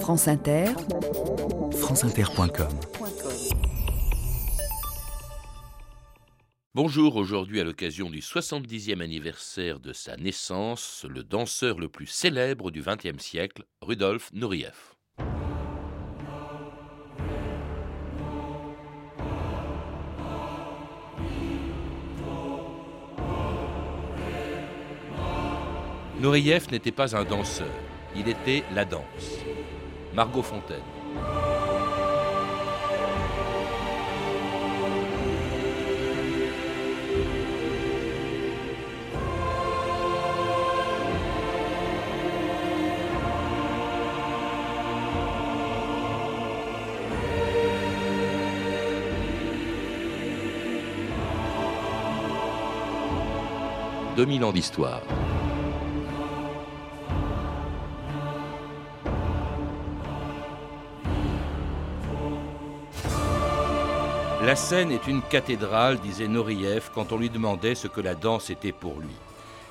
France Inter, franceinter.com Bonjour, aujourd'hui à l'occasion du 70e anniversaire de sa naissance, le danseur le plus célèbre du XXe siècle, Rudolf Nureyev. Nureyev n'était pas un danseur, il était la danse. Margot Fontaine. Deux mille ans d'histoire. La scène est une cathédrale, disait Noriev quand on lui demandait ce que la danse était pour lui.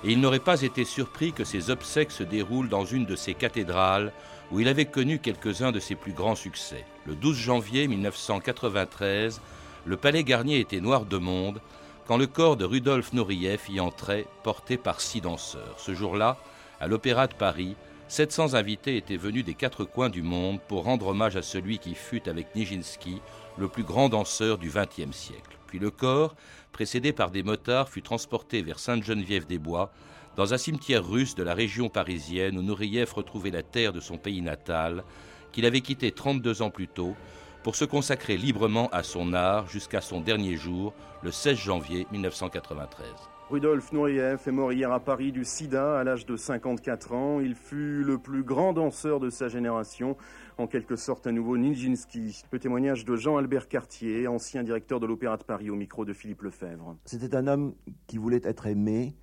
Et il n'aurait pas été surpris que ses obsèques se déroulent dans une de ces cathédrales où il avait connu quelques-uns de ses plus grands succès. Le 12 janvier 1993, le palais Garnier était noir de monde quand le corps de Rudolf Nureyev y entrait, porté par six danseurs. Ce jour-là, à l'Opéra de Paris, 700 invités étaient venus des quatre coins du monde pour rendre hommage à celui qui fut, avec Nijinsky, le plus grand danseur du XXe siècle. Puis le corps, précédé par des motards, fut transporté vers Sainte-Geneviève-des-Bois, dans un cimetière russe de la région parisienne où Nourieff retrouvait la terre de son pays natal, qu'il avait quitté 32 ans plus tôt, pour se consacrer librement à son art jusqu'à son dernier jour, le 16 janvier 1993. Rudolf Nureyev est mort hier à Paris du sida à l'âge de 54 ans. Il fut le plus grand danseur de sa génération, en quelque sorte un nouveau Nijinsky. Le témoignage de Jean-Albert Cartier, ancien directeur de l'Opéra de Paris au micro de Philippe Lefebvre. C'était un homme qui voulait être aimé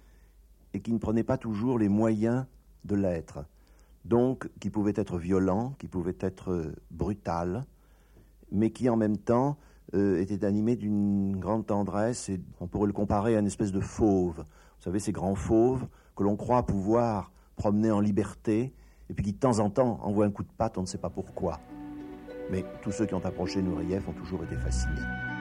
et qui ne prenait pas toujours les moyens de l'être. Donc, qui pouvait être violent, qui pouvait être brutal, mais qui en même temps euh, était animé d'une grande tendresse et on pourrait le comparer à une espèce de fauve. Vous savez, ces grands fauves que l'on croit pouvoir promener en liberté et puis qui de temps en temps envoient un coup de patte, on ne sait pas pourquoi. Mais tous ceux qui ont approché Nourieff ont toujours été fascinés.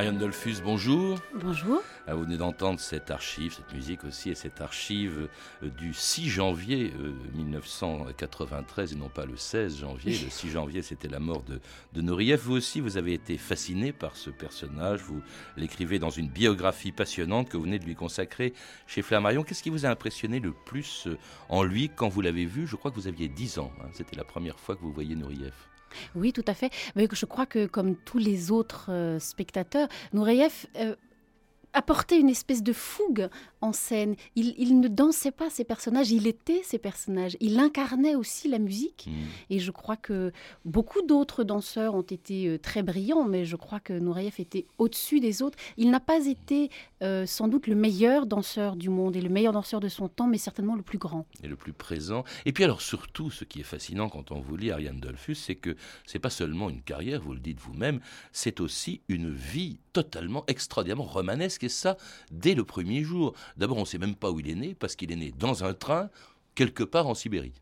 Ariane Dolphus, bonjour. Bonjour. Ah, vous venez d'entendre cette archive, cette musique aussi, et cette archive euh, du 6 janvier 1993, euh, et non pas le 16 janvier. Le 6 janvier, c'était la mort de, de Nourieff. Vous aussi, vous avez été fasciné par ce personnage. Vous l'écrivez dans une biographie passionnante que vous venez de lui consacrer chez Flammarion. Qu'est-ce qui vous a impressionné le plus euh, en lui quand vous l'avez vu? Je crois que vous aviez 10 ans. Hein. C'était la première fois que vous voyez Nourieff. Oui, tout à fait. Mais je crois que comme tous les autres euh, spectateurs, Nureyev euh, apportait une espèce de fougue en scène. Il, ne dansait pas ses personnages, il était ses personnages. Il incarnait aussi la musique. Mm. Et je crois que beaucoup d'autres danseurs ont été euh, très brillants, mais je crois que Nureyev était au-dessus des autres. Il n'a pas été euh, sans doute le meilleur danseur du monde et le meilleur danseur de son temps, mais certainement le plus grand. Et le plus présent. Et puis alors surtout, ce qui est fascinant quand on vous lit Ariane Dolphus, c'est que c'est pas seulement une carrière, vous le dites vous-même, c'est aussi une vie totalement extraordinairement romanesque, et ça dès le premier jour. D'abord, on ne sait même pas où il est né, parce qu'il est né dans un train, quelque part en Sibérie.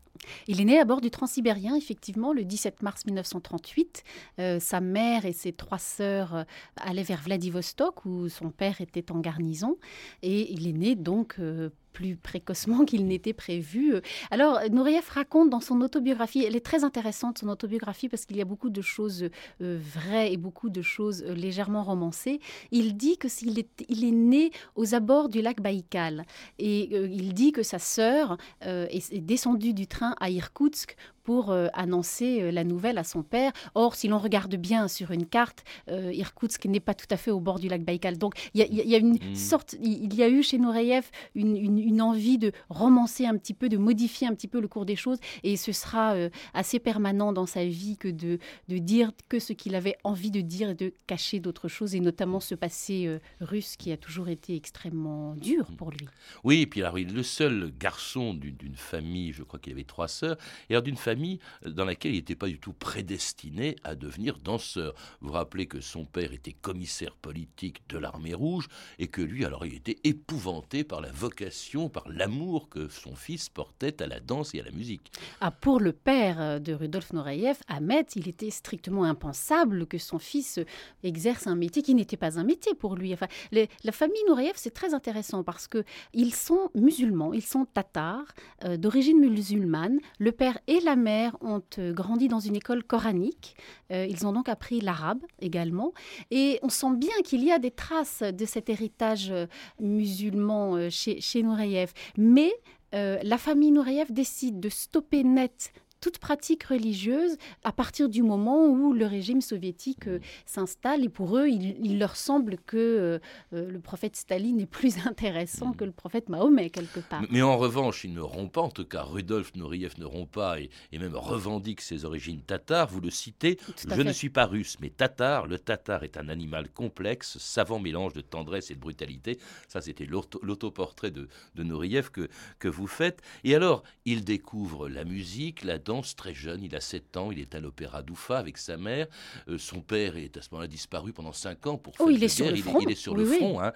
Il est né à bord du Transsibérien, effectivement, le 17 mars 1938. Euh, sa mère et ses trois sœurs euh, allaient vers Vladivostok, où son père était en garnison. Et il est né donc euh, plus précocement qu'il n'était prévu. Alors, Nureyev raconte dans son autobiographie, elle est très intéressante, son autobiographie, parce qu'il y a beaucoup de choses euh, vraies et beaucoup de choses euh, légèrement romancées. Il dit que s'il est, il est né aux abords du lac Baïkal. Et euh, il dit que sa sœur est, est descendue du train à Irkoutsk pour euh, annoncer euh, la nouvelle à son père. Or, si l'on regarde bien sur une carte, euh, Irkoutsk n'est pas tout à fait au bord du lac Baïkal. Donc, il y, a une mm. sorte, il y a eu chez Nureyev une, une, envie de romancer un petit peu, de modifier un petit peu le cours des choses, et ce sera assez permanent dans sa vie que de, de dire que ce qu'il avait envie de dire et de cacher d'autres choses, et notamment ce passé russe qui a toujours été extrêmement dur mm. pour lui. Oui, et puis alors, il est le seul garçon d'une famille, je crois qu'il avait trois sœurs, et alors d'une famille famille dans laquelle il n'était pas du tout prédestiné à devenir danseur. Vous vous rappelez que son père était commissaire politique de l'armée rouge et que lui, alors, il était épouvanté par la vocation, par l'amour que son fils portait à la danse et à la musique. Ah, pour le père de Rudolf Nureyev, Ahmet, il était strictement impensable que son fils exerce un métier qui n'était pas un métier pour lui. Enfin, la famille Nureyev, c'est très intéressant parce que ils sont musulmans, ils sont tatars, euh, d'origine musulmane. Le père et la mère ont euh, grandi dans une école coranique. Euh, ils ont donc appris l'arabe également. Et on sent bien qu'il y a des traces de cet héritage musulman chez, chez Nureyev. Mais la famille Nureyev décide de stopper net toute pratique religieuse à partir du moment où le régime soviétique euh, s'installe. Et pour eux, il, leur semble que euh, euh, le prophète Staline est plus intéressant que le prophète Mahomet, quelque part. Mais en revanche, il ne rompt pas, en tout cas, Rudolf Nouriev ne rompt pas et, même revendique ses origines tatars. Vous le citez, je ne suis pas russe, mais tatar. Le tatar est un animal complexe, savant mélange de tendresse et de brutalité. Ça, c'était l'autoportrait de, de Nouriev que, que vous faites. Et alors, il découvre la musique, la très jeune, il a 7 ans, il est à l'opéra d'Oufa avec sa mère. Euh, son père est à ce moment-là disparu pendant 5 ans pour oh, il, est sur le il, front. il, est sur le front. Hein.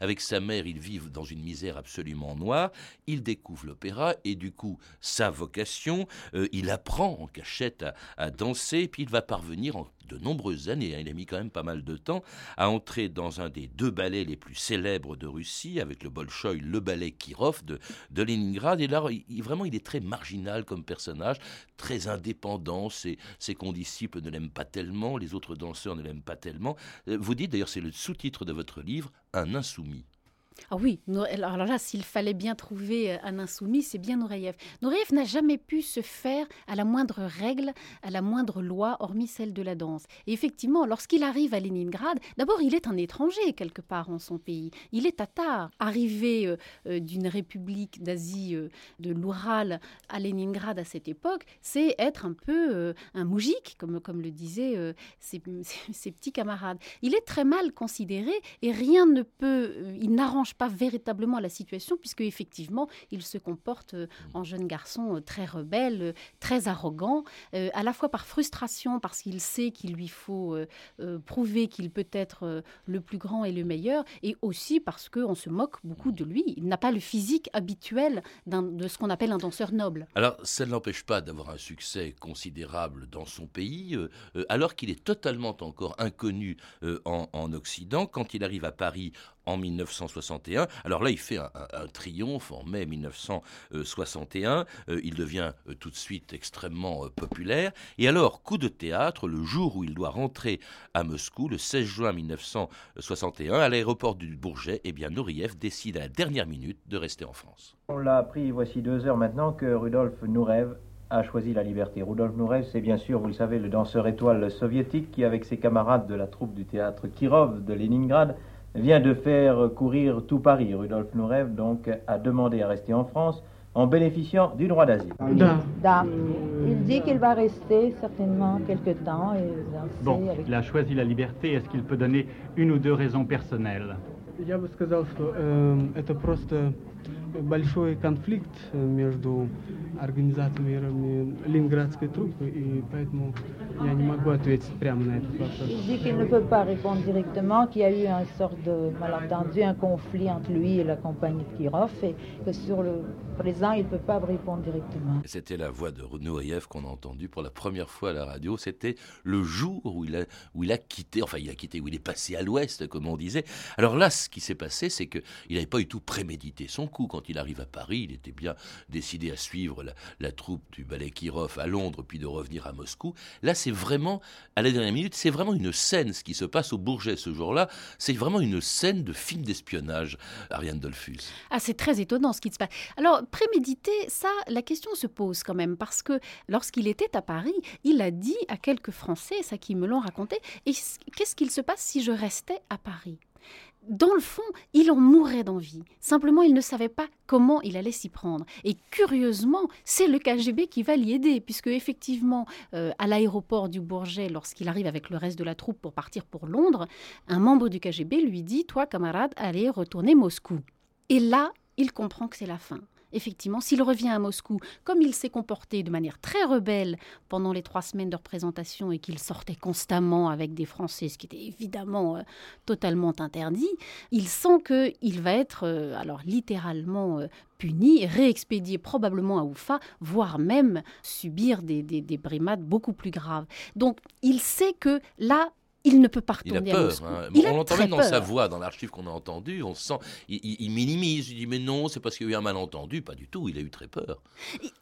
avec sa mère, ils vivent dans une misère absolument noire. Il découvre l'opéra et du coup, sa vocation, euh, il apprend en cachette à, à danser, puis il va parvenir en de nombreuses années, hein, il a mis quand même pas mal de temps, à entrer dans un des deux ballets les plus célèbres de Russie, avec le Bolchoï, le ballet Kirov de, de Leningrad. Et là, il, vraiment, il est très marginal comme personnage, très indépendant. Ses, ses condisciples ne l'aiment pas tellement, les autres danseurs ne l'aiment pas tellement. Euh, vous dites, d'ailleurs, c'est le sous-titre de votre livre, Un insoumis. Ah oui, alors là, s'il fallait bien trouver euh, un insoumis, c'est bien Nureyev. Nureyev n'a jamais pu se faire à la moindre règle, à la moindre loi, hormis celle de la danse. Et effectivement, lorsqu'il arrive à Leningrad, d'abord, il est un étranger quelque part en son pays. Il est tatar. Arrivé euh, euh, d'une république d'Asie de l'Oural à Leningrad à cette époque, c'est être un peu un moujik, comme, comme le disaient ses, ses petits camarades. Il est très mal considéré et rien ne peut, il n'arrange pas véritablement la situation, puisque effectivement, il se comporte euh, en jeune garçon euh, très rebelle, euh, très arrogant, à la fois par frustration, parce qu'il sait qu'il lui faut prouver qu'il peut être le plus grand et le meilleur, et aussi parce qu'on se moque beaucoup de lui. Il n'a pas le physique habituel de ce qu'on appelle un danseur noble. Alors, ça ne l'empêche pas d'avoir un succès considérable dans son pays, alors qu'il est totalement encore inconnu en, en Occident. Quand il arrive à Paris en 1961. Alors là, il fait un, triomphe en mai 1961. Euh, il devient euh, tout de suite extrêmement euh, populaire. Et alors, coup de théâtre, le jour où il doit rentrer à Moscou, le 16 juin 1961, à l'aéroport du Bourget, eh bien, Nouriev décide à la dernière minute de rester en France. On l'a appris voici deux heures maintenant que Rudolf Nureyev a choisi la liberté. Rudolf Nureyev, c'est bien sûr, vous le savez, le danseur étoile soviétique qui, avec ses camarades de la troupe du théâtre Kirov de Leningrad, vient de faire courir tout Paris. Rudolf Nureyev donc a demandé à rester en France en bénéficiant du droit d'asile. Il dit qu'il va rester certainement quelque temps. Et bon, il a choisi la liberté. Est-ce qu'il peut donner une ou deux raisons personnelles? большой конфликт между организаторами ленинградской труппы, и поэтому я не могу ответить прямо на этот вопрос. Il dit qu'il ne peut pas répondre directement, qu'il y a eu un sort de malentendu, un conflit entre lui et la compagnie de Kirov, et que sur le présent, il ne peut pas répondre directement. C'était la voix de Nouriev qu'on a entendue pour la première fois à la radio. C'était le jour où il, a, où il a quitté, enfin il a quitté, où il est passé à l'ouest, comme on disait. Alors là, ce qui s'est passé, c'est qu'il n'avait pas du tout prémédité son coup. Quand il arrive à Paris, il était bien décidé à suivre la, troupe du ballet Kirov à Londres, puis de revenir à Moscou. Là, c'est vraiment, à la dernière minute, c'est vraiment une scène, ce qui se passe au Bourget ce jour-là. C'est vraiment une scène de film d'espionnage, Ariane Dolphus. Ah, c'est très étonnant ce qui se passe. Alors, préméditer, ça, la question se pose quand même, parce que lorsqu'il était à Paris, il a dit à quelques Français, ça qui me l'ont raconté, qu'est-ce qu'il se passe si je restais à Paris? Dans le fond, il en mourait d'envie. Simplement, il ne savait pas comment il allait s'y prendre. Et curieusement, c'est le KGB qui va l'y aider, puisque effectivement, euh, à l'aéroport du Bourget, lorsqu'il arrive avec le reste de la troupe pour partir pour Londres, un membre du KGB lui dit Toi, camarade, allez retourner Moscou. Et là, il comprend que c'est la fin. Effectivement, s'il revient à Moscou, comme il s'est comporté de manière très rebelle pendant les trois semaines de représentation et qu'il sortait constamment avec des Français, ce qui était évidemment euh, totalement interdit, il sent qu'il va être, euh, alors littéralement euh, puni, réexpédié probablement à Oufa, voire même subir des, des brimades beaucoup plus graves. Donc il sait que là, il ne peut pas retourner il a peur, hein. on l'entend même dans sa voix, dans l'archive qu'on a entendu. On sent, il, minimise. Il dit mais non, c'est parce qu'il y a eu un malentendu. Pas du tout. Il a eu très peur.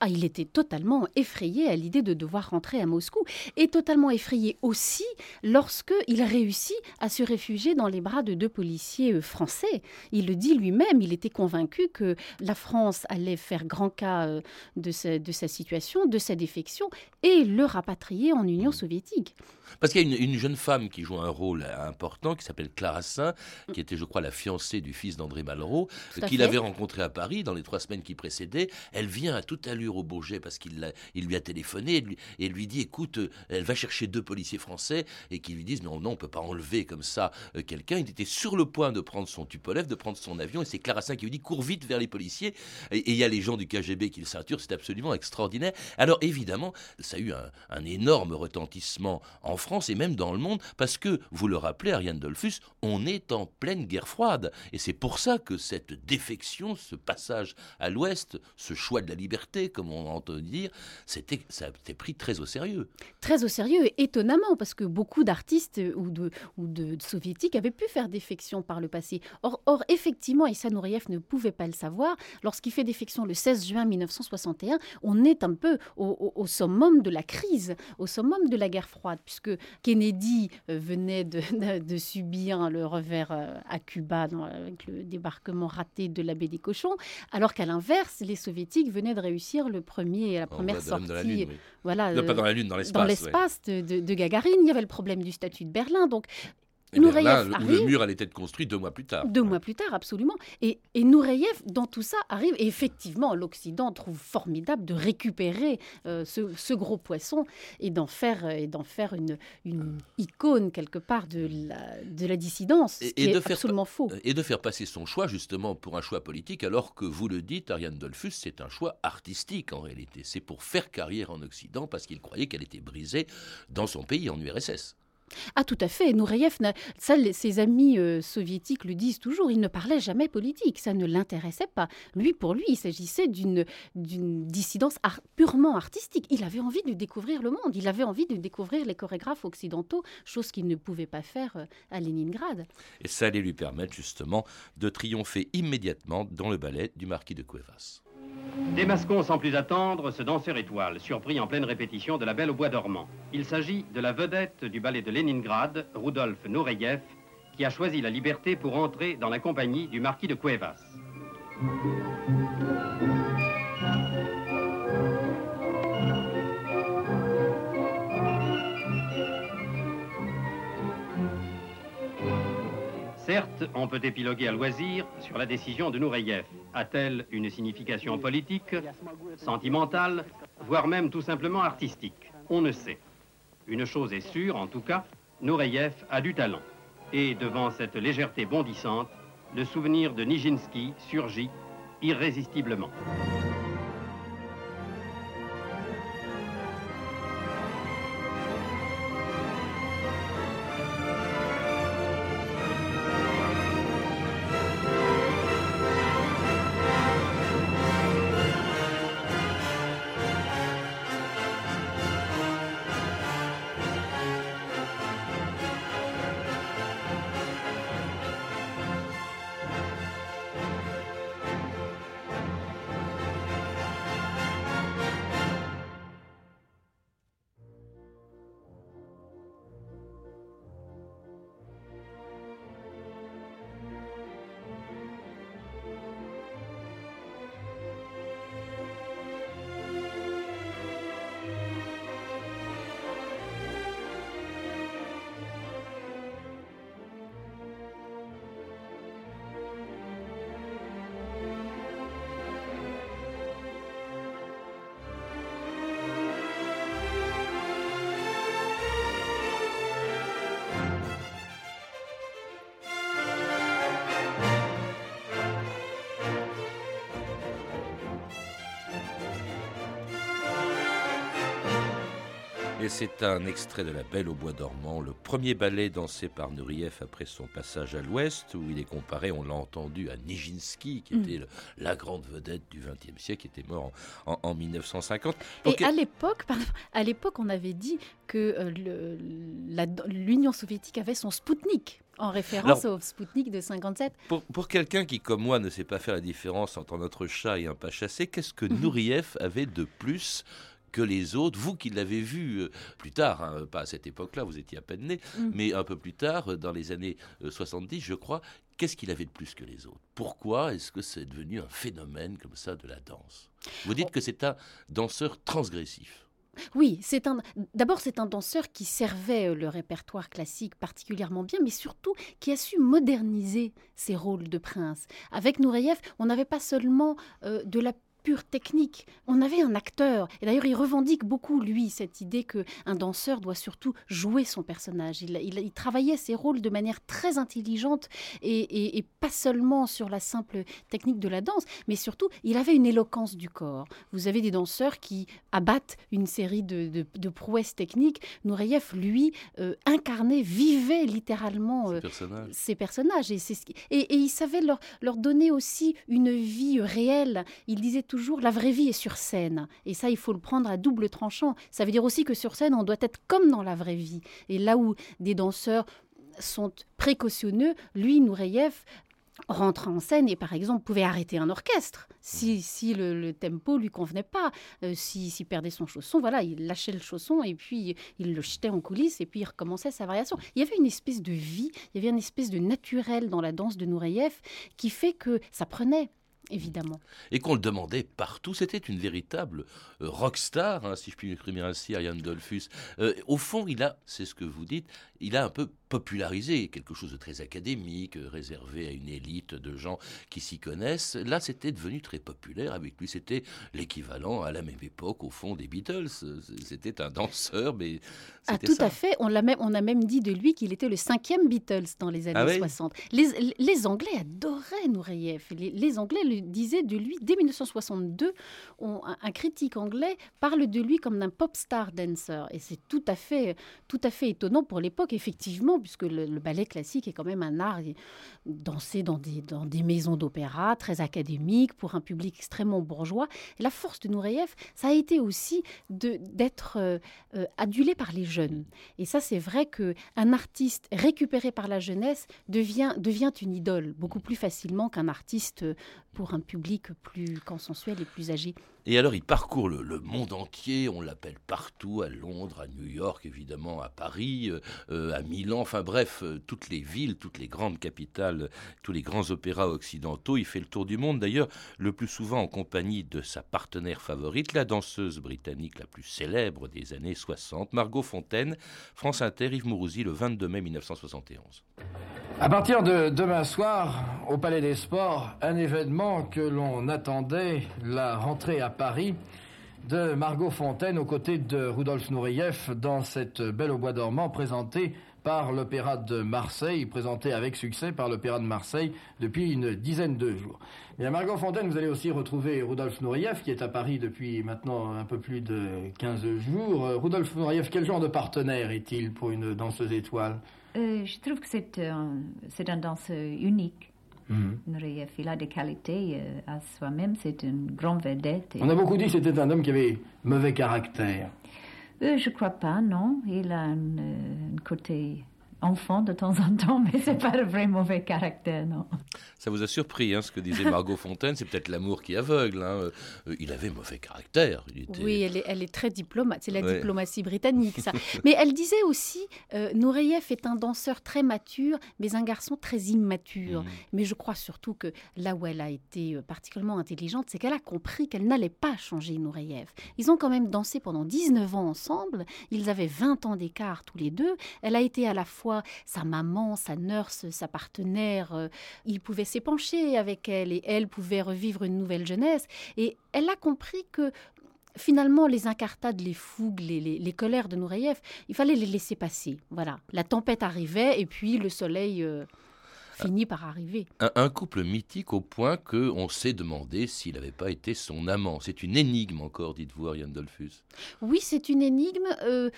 Ah, il était totalement effrayé à l'idée de devoir rentrer à Moscou et totalement effrayé aussi lorsque il réussit à se réfugier dans les bras de deux policiers euh, français. Il le dit lui-même. Il était convaincu que la France allait faire grand cas euh, de sa, de sa situation, de sa défection et le rapatrier en Union soviétique. Parce qu'il y a une, jeune femme qui joue un rôle important, qui s'appelle Clara Saint, qui était, je crois, la fiancée du fils d'André Malraux, qu'il avait rencontré à Paris dans les trois semaines qui précédaient. Elle vient à toute allure au Bourget parce qu'il il lui a téléphoné et lui, et lui dit, écoute, euh, elle va chercher deux policiers français et qui lui disent, non, non, on peut pas enlever comme ça euh, quelqu'un. Il était sur le point de prendre son Tupolev, de prendre son avion, et c'est Clara Saint qui lui dit, cours vite vers les policiers. Et il y a les gens du KGB qui le ceinturent, c'est absolument extraordinaire. Alors évidemment, ça a eu un, un énorme retentissement en France et même dans le monde, parce que, vous le rappelez, Ariane Dolphus, on est en pleine guerre froide. Et c'est pour ça que cette défection, ce passage à l'Ouest, ce choix de la liberté, comme on entend dire, c'était, ça a été pris très au sérieux. Très au sérieux, et étonnamment, parce que beaucoup d'artistes ou de, soviétiques avaient pu faire défection par le passé. Or, or effectivement, Issa Nouriev ne pouvait pas le savoir. Lorsqu'il fait défection le 16 juin 1961, on est un peu au, au summum de la crise, au summum de la guerre froide, puisque Kennedy venait de, subir le revers euh, à Cuba avec le débarquement raté de la baie des cochons, alors qu'à l'inverse, les soviétiques venaient de réussir le premier, la première sortie, voilà, pas dans la lune, dans l'espace, de, de, Gagarine. Il y avait le problème du statut de Berlin, donc et là, le mur allait être construit deux mois plus tard. Deux mois plus tard, absolument. Et, et Nureyev, dans tout ça, arrive. Et effectivement, l'Occident trouve formidable de récupérer euh, ce, gros poisson et d'en faire, et d'en faire une, une icône, quelque part, de la, de la dissidence. Et, de faire, absolument faux. Et de faire passer son choix, justement, pour un choix politique, alors que vous le dites, Ariane Dolphus, c'est un choix artistique, en réalité. C'est pour faire carrière en Occident, parce qu'il croyait qu'elle était brisée dans son pays, en URSS. Ah tout à fait, Nureyev, ça, ses amis euh, soviétiques le disent toujours, il ne parlait jamais politique, ça ne l'intéressait pas. Lui, pour lui, il s'agissait d'une dissidence purement artistique. Il avait envie de découvrir le monde, il avait envie de découvrir les chorégraphes occidentaux, chose qu'il ne pouvait pas faire euh, à Leningrad. Et ça allait lui permettre justement de triompher immédiatement dans le ballet du marquis de Cuevas. Démasquons sans plus attendre ce danseur étoile, surpris en pleine répétition de La Belle au Bois dormant. Il s'agit de la vedette du ballet de Leningrad, Rudolf Nureyev, qui a choisi la liberté pour entrer dans la compagnie du marquis de Cuevas. Certes, on peut épiloguer à loisir sur la décision de Nureyev. A-t-elle une signification politique, sentimentale, voire même tout simplement artistique? On ne sait. Une chose est sûre, en tout cas, Nureyev a du talent. Et devant cette légèreté bondissante, le souvenir de Nijinsky surgit irrésistiblement. C'est un extrait de La Belle au Bois dormant, le premier ballet dansé par Nureyev après son passage à l'Ouest, où il est comparé, on l'a entendu, à Nijinsky, qui Mm. était le- la grande vedette du XXe siècle, qui était mort en, en- en 1950. Et à l'époque, à l'époque, on avait dit que euh, l'Union soviétique avait son Spoutnik, en référence Alors- au Spoutnik de 57. Pour, pour quelqu'un qui, comme moi, ne sait pas faire la différence entre notre chat et un pas chassé, qu'est-ce que Mhm. Nourieff avait de plus que les autres, vous qui l'avez vu euh, plus tard, hein, pas à cette époque-là, vous étiez à peine né, Mhm. mais un peu plus tard, euh, dans les années euh, 70, je crois, qu'est-ce qu'il avait de plus que les autres? Pourquoi est-ce que c'est devenu un phénomène comme ça de la danse? Vous dites que c'est un danseur transgressif. Oui, c'est un. D'abord, c'est un danseur qui servait euh, le répertoire classique particulièrement bien, mais surtout qui a su moderniser ses rôles de prince. Avec Nureyev, on n'avait pas seulement euh, de la pure technique, on avait un acteur. Et d'ailleurs, il revendique beaucoup, lui, cette idée que un danseur doit surtout jouer son personnage. Il, il- il travaillait ses rôles de manière très intelligente et, et- et pas seulement sur la simple technique de la danse, mais surtout, il avait une éloquence du corps. Vous avez des danseurs qui abattent une série de, de- de prouesses techniques. Nureyev, lui, euh, incarnait, vivait littéralement euh, personnage. ces personnages. Et, c'est ce qui- et, et il savait leur, leur donner aussi une vie réelle. Il disait toujours, la vraie vie est sur scène. Et ça, il faut le prendre à double tranchant. Ça veut dire aussi que sur scène, on doit être comme dans la vraie vie. Et là où des danseurs sont précautionneux, lui, Nureyev, rentre en scène et par exemple pouvait arrêter un orchestre si, si le, le tempo lui convenait pas, euh, si- s'il perdait son chausson, voilà, il lâchait le chausson et puis il le jetait en coulisses et puis il recommençait sa variation. Il y avait une espèce de vie, il y avait une espèce de naturel dans la danse de Nureyev qui fait que ça prenait évidemment. et qu'on le demandait partout. C'était une véritable euh, rockstar, hein, si je puis m'exprimer ainsi, Ariane Dolphus. Euh, au fond, il a, c'est ce que vous dites, il a un peu popularisé quelque chose de très académique, euh, réservé à une élite de gens qui s'y connaissent. Là, c'était devenu très populaire avec lui. C'était l'équivalent à la même époque, au fond, des Beatles. C'était un danseur, mais Ah, tout ça. à fait. On, l'a même, on a même dit de lui qu'il était le cinquième Beatles dans les années Ah oui? 60. Les, les Anglais adoraient Nureyev. Les, les Anglais le disaient de lui dès 1962. on- un, critique anglais parle de lui comme d'un pop star dancer. Et c'est tout à fait, tout à fait étonnant pour l'époque, effectivement, puisque le, le ballet classique est quand même un art dansé dans des, dans des maisons d'opéra très académiques pour un public extrêmement bourgeois. La force de Nureyev, ça a été aussi d'être euh, euh, adulé par les jeunes. Et ça, c'est vrai que un artiste récupéré par la jeunesse devient, devient une idole beaucoup plus facilement qu'un artiste euh, un public plus consensuel et plus âgé. Et alors, il parcourt le, monde entier, on l'appelle partout, à Londres, à New York, évidemment, à Paris, euh, euh, à Milan, enfin bref, euh, toutes les villes, toutes les grandes capitales, tous les grands opéras occidentaux. Il fait le tour du monde, d'ailleurs, le plus souvent en compagnie de sa partenaire favorite, la danseuse britannique la plus célèbre des années 60, Margot Fontaine, France Inter, Yves Mourouzi, le 22 mai 1971. À partir de demain soir, au Palais des Sports, un événement que l'on attendait, la rentrée à Paris de Margot Fontaine aux côtés de Rudolf Nureyev dans cette Belle au bois dormant présentée par l'Opéra de Marseille, présentée avec succès par l'Opéra de Marseille depuis une dizaine de jours. Et à Margot Fontaine, vous allez aussi retrouver Rudolf Nureyev qui est à Paris depuis maintenant un peu plus de 15 jours. Euh, Rudolf Nureyev, quel genre de partenaire est-il pour une danseuse étoile? Euh, je trouve que c'est un, un danseur unique. Nureyev, il a des qualités euh, à soi-même, c'est une grande vedette. et- On a beaucoup dit que c'était un homme qui avait mauvais caractère. Euh, je crois pas, non. Il a un, euh, un côté enfant de temps en temps, mais c'est pas un vrai mauvais caractère, non. Ça vous a surpris, hein, ce que disait Margot Fontaine, c'est peut-être l'amour qui aveugle. hein. Euh, Il avait mauvais caractère. Il était... Oui, elle est, elle est très diplomate. C'est la Ouais. diplomatie britannique, ça. mais elle disait aussi, euh, Nureyev est un danseur très mature, mais un garçon très immature. Mhm. Mais je crois surtout que là où elle a été euh, particulièrement intelligente, c'est qu'elle a compris qu'elle n'allait pas changer Nureyev. Ils ont quand même dansé pendant 19 ans ensemble. Ils avaient 20 ans d'écart tous les deux. Elle a été à la fois sa maman, sa nurse, sa partenaire. euh, il pouvait s'épancher avec elle et elle pouvait revivre une nouvelle jeunesse. Et elle a compris que finalement, les incartades, les fougues, les, les- colères de Nureyev, il fallait les laisser passer. Voilà. La tempête arrivait et puis le soleil euh, finit par arriver. Un, couple mythique au point qu'on s'est demandé s'il n'avait pas été son amant. C'est une énigme encore, dites-vous, Ariane Dolphus. Oui, c'est une énigme. Euh,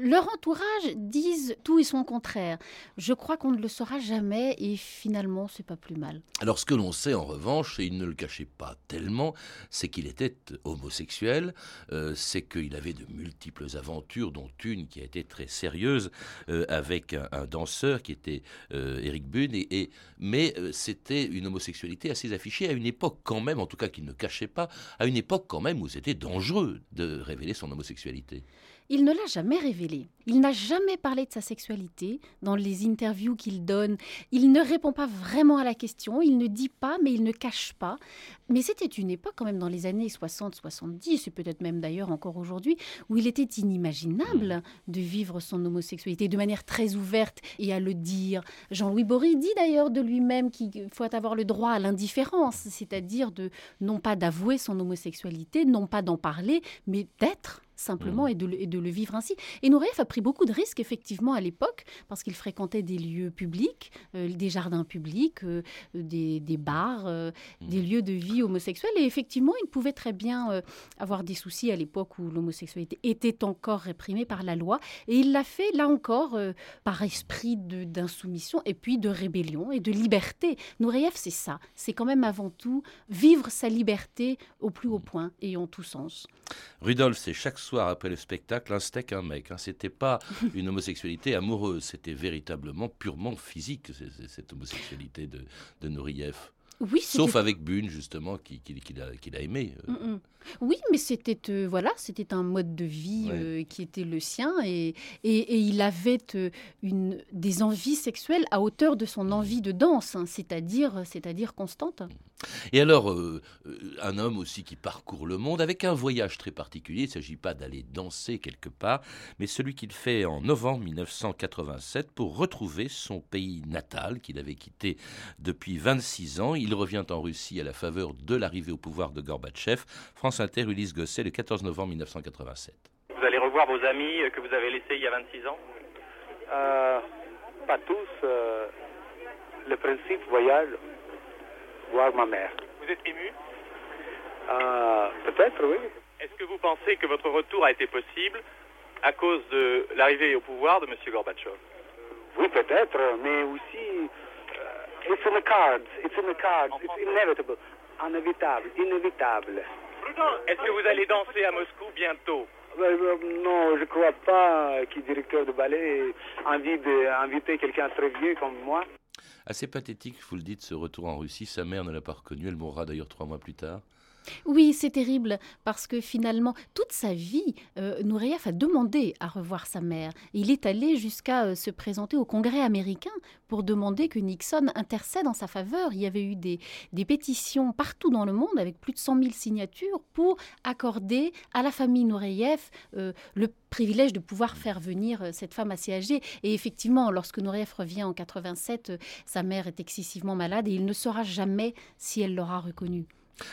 leur entourage disent tout et son contraire. Je crois qu'on ne le saura jamais et finalement, c'est pas plus mal. Alors, ce que l'on sait en revanche, et il ne le cachait pas tellement, c'est qu'il était homosexuel, euh, c'est qu'il avait de multiples aventures, dont une qui a été très sérieuse euh, avec un, danseur qui était Eric Bune, et, mais c'était une homosexualité assez affichée à une époque quand même, en tout cas qu'il ne cachait pas, à une époque quand même où c'était dangereux de révéler son homosexualité. Il ne l'a jamais révélé. Il n'a jamais parlé de sa sexualité dans les interviews qu'il donne. Il ne répond pas vraiment à la question. Il ne dit pas, mais il ne cache pas. Mais c'était une époque quand même dans les années 60-70, et peut-être même d'ailleurs encore aujourd'hui, où il était inimaginable de vivre son homosexualité de manière très ouverte et à le dire. Jean-Louis Bory dit d'ailleurs de lui-même qu'il faut avoir le droit à l'indifférence, c'est-à-dire de non pas d'avouer son homosexualité, non pas d'en parler, mais d'être simplement mmh. et, de, le vivre ainsi. Et Nureyev a pris beaucoup de risques effectivement à l'époque parce qu'il fréquentait des lieux publics, euh, des jardins publics, euh, des, bars, euh, mmh. des lieux de vie homosexuels et effectivement il pouvait très bien avoir des soucis à l'époque où l'homosexualité était encore réprimée par la loi et il l'a fait là encore par esprit d'insoumission et puis de rébellion et de liberté. Nureyev c'est ça, c'est quand même avant tout vivre sa liberté au plus haut point et en tout sens. Rudolf, c'est chaque soir après le spectacle un steak, un mec. Hein. C'était pas une homosexualité amoureuse, c'était véritablement purement physique, cette homosexualité de, de Nourieff. Oui, Sauf avec Bune, justement, qu'il qui, a, aimé. Euh. Mm, mm. Oui, mais c'était euh, voilà, c'était un mode de vie euh, qui était le sien et, et, il avait une, des envies sexuelles à hauteur de son envie de danse, hein, c'est-à-dire c'est-à-dire constante. Et alors, un homme aussi qui parcourt le monde avec un voyage très particulier. Il ne s'agit pas d'aller danser quelque part, mais celui qu'il fait en novembre 1987 pour retrouver son pays natal qu'il avait quitté depuis 26 ans. Il revient en Russie à la faveur de l'arrivée au pouvoir de Gorbatchev. France Inter, Ulysse Gosset, le 14 novembre 1987. Vous allez revoir vos amis que vous avez laissés il y a 26 ans euh, Pas tous. Euh, le principe voyage, voir ma mère. Vous êtes ému? Euh, Peut-être, oui. Est-ce que vous pensez que votre retour a été possible à cause de l'arrivée au pouvoir de M. Gorbatchev? Oui, peut-être, mais aussi It's in the cards. It's in the cards. It's inevitable. Inévitable. Inévitable. Est-ce que vous allez danser à Moscou bientôt? Euh, euh, non, je ne crois pas qu'il directeur de ballet envie d'inviter quelqu'un très vieux comme moi. Assez pathétique, vous le dites, ce retour en Russie. Sa mère ne l'a pas reconnu. Elle mourra d'ailleurs trois mois plus tard. Oui, c'est terrible parce que finalement, toute sa vie, euh, a demandé à revoir sa mère. Il est allé jusqu'à euh, se présenter au Congrès américain pour demander que Nixon intercède en sa faveur. Il y avait eu des, pétitions partout dans le monde avec plus de 100 000 signatures pour accorder à la famille Nureyev euh, le privilège de pouvoir faire venir euh, cette femme assez âgée. Et effectivement, lorsque Nureyev revient en 87, sa mère est excessivement malade et il ne saura jamais si elle l'aura reconnue.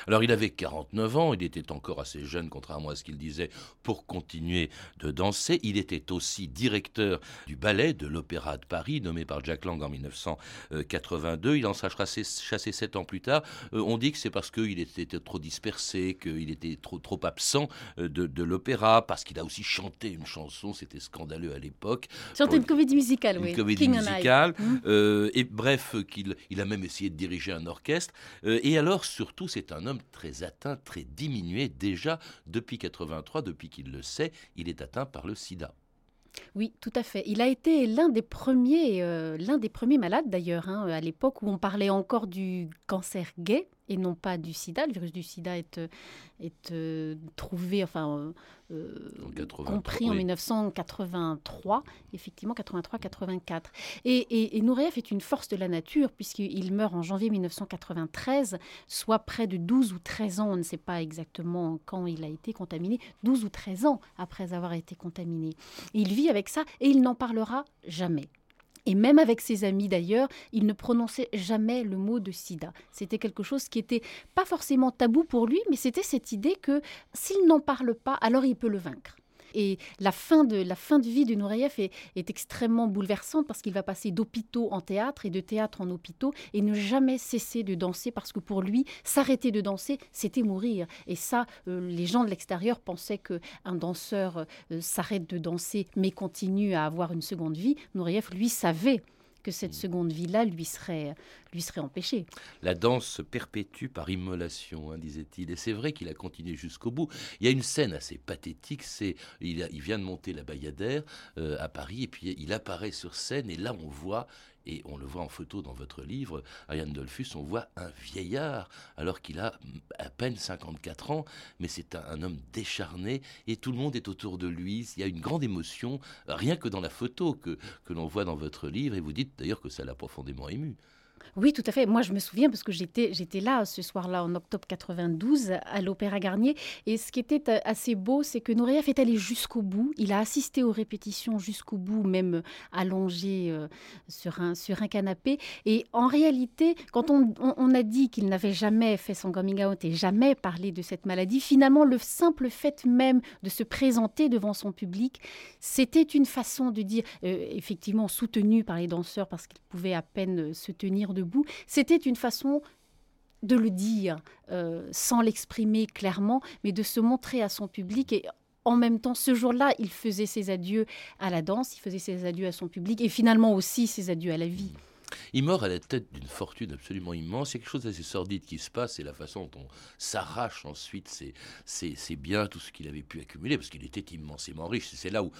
Alors il avait 49 ans, il était encore assez jeune, contrairement à ce qu'il disait, pour continuer de danser. Il était aussi directeur du ballet de l'Opéra de Paris, nommé par Jack Lang en 1982. Il en sera chassé, sept ans plus tard. Euh, on dit que c'est parce qu'il était trop dispersé, qu'il était trop, trop absent euh, de, l'opéra, parce qu'il a aussi chanté une chanson, c'était scandaleux à l'époque. Chanté une comédie musicale, oui. Une comédie musicale. Mmh. Euh, et bref, qu'il il a même essayé de diriger un orchestre. et alors, surtout, c'est un homme très atteint, très diminué. Déjà, depuis 83, depuis qu'il le sait, il est atteint par le sida. Oui, tout à fait. Il a été l'un des premiers, euh, malades d'ailleurs, hein, à l'époque où on parlait encore du cancer gay et non pas du sida. Le virus du sida est, euh, est euh, trouvé, enfin, euh, compris en 1983, effectivement 83-84. Et, et, et est une force de la nature puisqu'il meurt en janvier 1993, soit près de 12 ou 13 ans, on ne sait pas exactement quand il a été contaminé, 12 ou 13 ans après avoir été contaminé. Il vit avec ça et il n'en parlera jamais. Et même avec ses amis d'ailleurs, il ne prononçait jamais le mot de sida. C'était quelque chose qui était pas forcément tabou pour lui, mais c'était cette idée que s'il n'en parle pas, alors il peut le vaincre. Et la fin de, la fin de vie de Nureyev est, extrêmement bouleversante parce qu'il va passer d'hôpitaux en théâtre et de théâtre en hôpitaux et ne jamais cesser de danser parce que pour lui, s'arrêter de danser, c'était mourir. Et ça, euh, les gens de l'extérieur pensaient qu'un danseur euh, s'arrête de danser mais continue à avoir une seconde vie. Nureyev, lui, savait que cette mm. seconde vie-là lui serait, lui serait empêchée. La danse se perpétue par immolation, hein, disait-il. Et c'est vrai qu'il a continué jusqu'au bout. Il y a une scène assez pathétique, c'est il, il vient de monter la Bayadère euh, à Paris, et puis il apparaît sur scène, et là on voit et on le voit en photo dans votre livre, Ariane Dolphus, on voit un vieillard, alors qu'il a à peine 54 ans, mais c'est un, homme décharné, et tout le monde est autour de lui. Il y a une grande émotion, rien que dans la photo que, que l'on voit dans votre livre, et vous dites d'ailleurs que ça l'a profondément ému. Oui, tout à fait. Moi, je me souviens parce que j'étais, j'étais là ce soir-là en octobre 92 à l'Opéra Garnier. Et ce qui était euh, assez beau, c'est que Nureyev est allé jusqu'au bout. Il a assisté aux répétitions jusqu'au bout, même allongé euh, sur, un, sur un canapé. Et en réalité, quand on, a dit qu'il n'avait jamais fait son coming out et jamais parlé de cette maladie, finalement, le simple fait même de se présenter devant son public, c'était une façon de dire, euh, effectivement, soutenu par les danseurs parce qu'ils pouvaient à peine se tenir debout. C'était une façon de le dire euh, sans l'exprimer clairement, mais de se montrer à son public et en même temps, ce jour-là, il faisait ses adieux à la danse, il faisait ses adieux à son public et finalement aussi ses adieux à la vie. Il meurt à la tête d'une fortune absolument immense. Il y a quelque chose d'assez sordide qui se passe, c'est la façon dont on s'arrache ensuite ses, biens, tout ce qu'il avait pu accumuler, parce qu'il était immensément riche. C'est là où,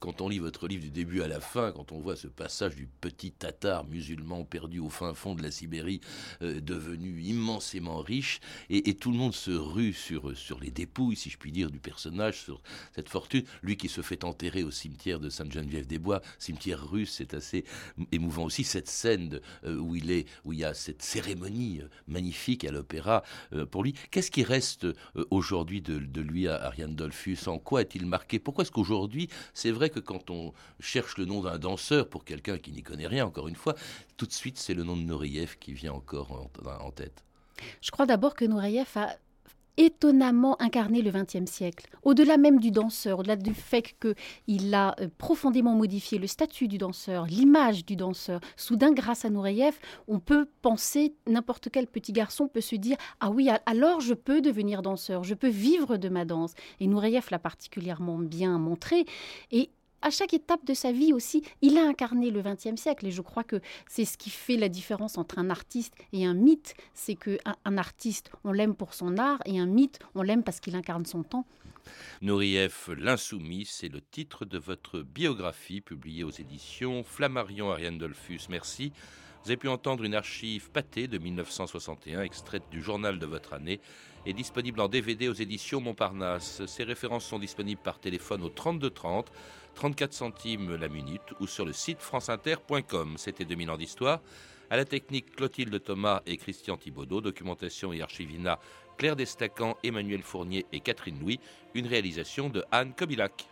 quand on lit votre livre du début à la fin, quand on voit ce passage du petit tatar musulman perdu au fin fond de la Sibérie, euh, devenu immensément riche, et, tout le monde se rue sur, sur les dépouilles, si je puis dire, du personnage, sur cette fortune. Lui qui se fait enterrer au cimetière de Sainte-Geneviève-des-Bois, cimetière russe, c'est assez émouvant aussi, cette scène euh, où il est, où il y a cette cérémonie euh, magnifique à l'opéra euh, pour lui. Qu'est-ce qui reste aujourd'hui de, lui à Ariane Dolphus En quoi est-il marqué? Pourquoi est-ce qu'aujourd'hui, c'est vrai que quand on cherche le nom d'un danseur pour quelqu'un qui n'y connaît rien, encore une fois, tout de suite c'est le nom de Nureyev qui vient encore en, tête? Je crois d'abord que Nureyev a étonnamment incarné le XXe siècle. Au-delà même du danseur, au-delà du fait qu'il a euh, profondément modifié le statut du danseur, l'image du danseur, soudain, grâce à Nureyev, on peut penser, n'importe quel petit garçon peut se dire Ah oui, alors je peux devenir danseur, je peux vivre de ma danse. Et Nureyev l'a particulièrement bien montré. Et à chaque étape de sa vie aussi, il a incarné le XXe siècle. Et je crois que c'est ce qui fait la différence entre un artiste et un mythe. C'est qu'un un artiste, on l'aime pour son art, et un mythe, on l'aime parce qu'il incarne son temps. Nourrief l'Insoumis, c'est le titre de votre biographie publiée aux éditions Flammarion Ariane Dolphus. Merci. Vous avez pu entendre une archive pâtée de 1961, extraite du journal de votre année, et disponible en DVD aux éditions Montparnasse. Ces références sont disponibles par téléphone au 3230, 34 centimes la minute, ou sur le site franceinter.com. C'était 2000 ans d'histoire. À la technique, Clotilde Thomas et Christian Thibaudot. Documentation et archivina, Claire Destacan, Emmanuel Fournier et Catherine Louis. Une réalisation de Anne Kobilac.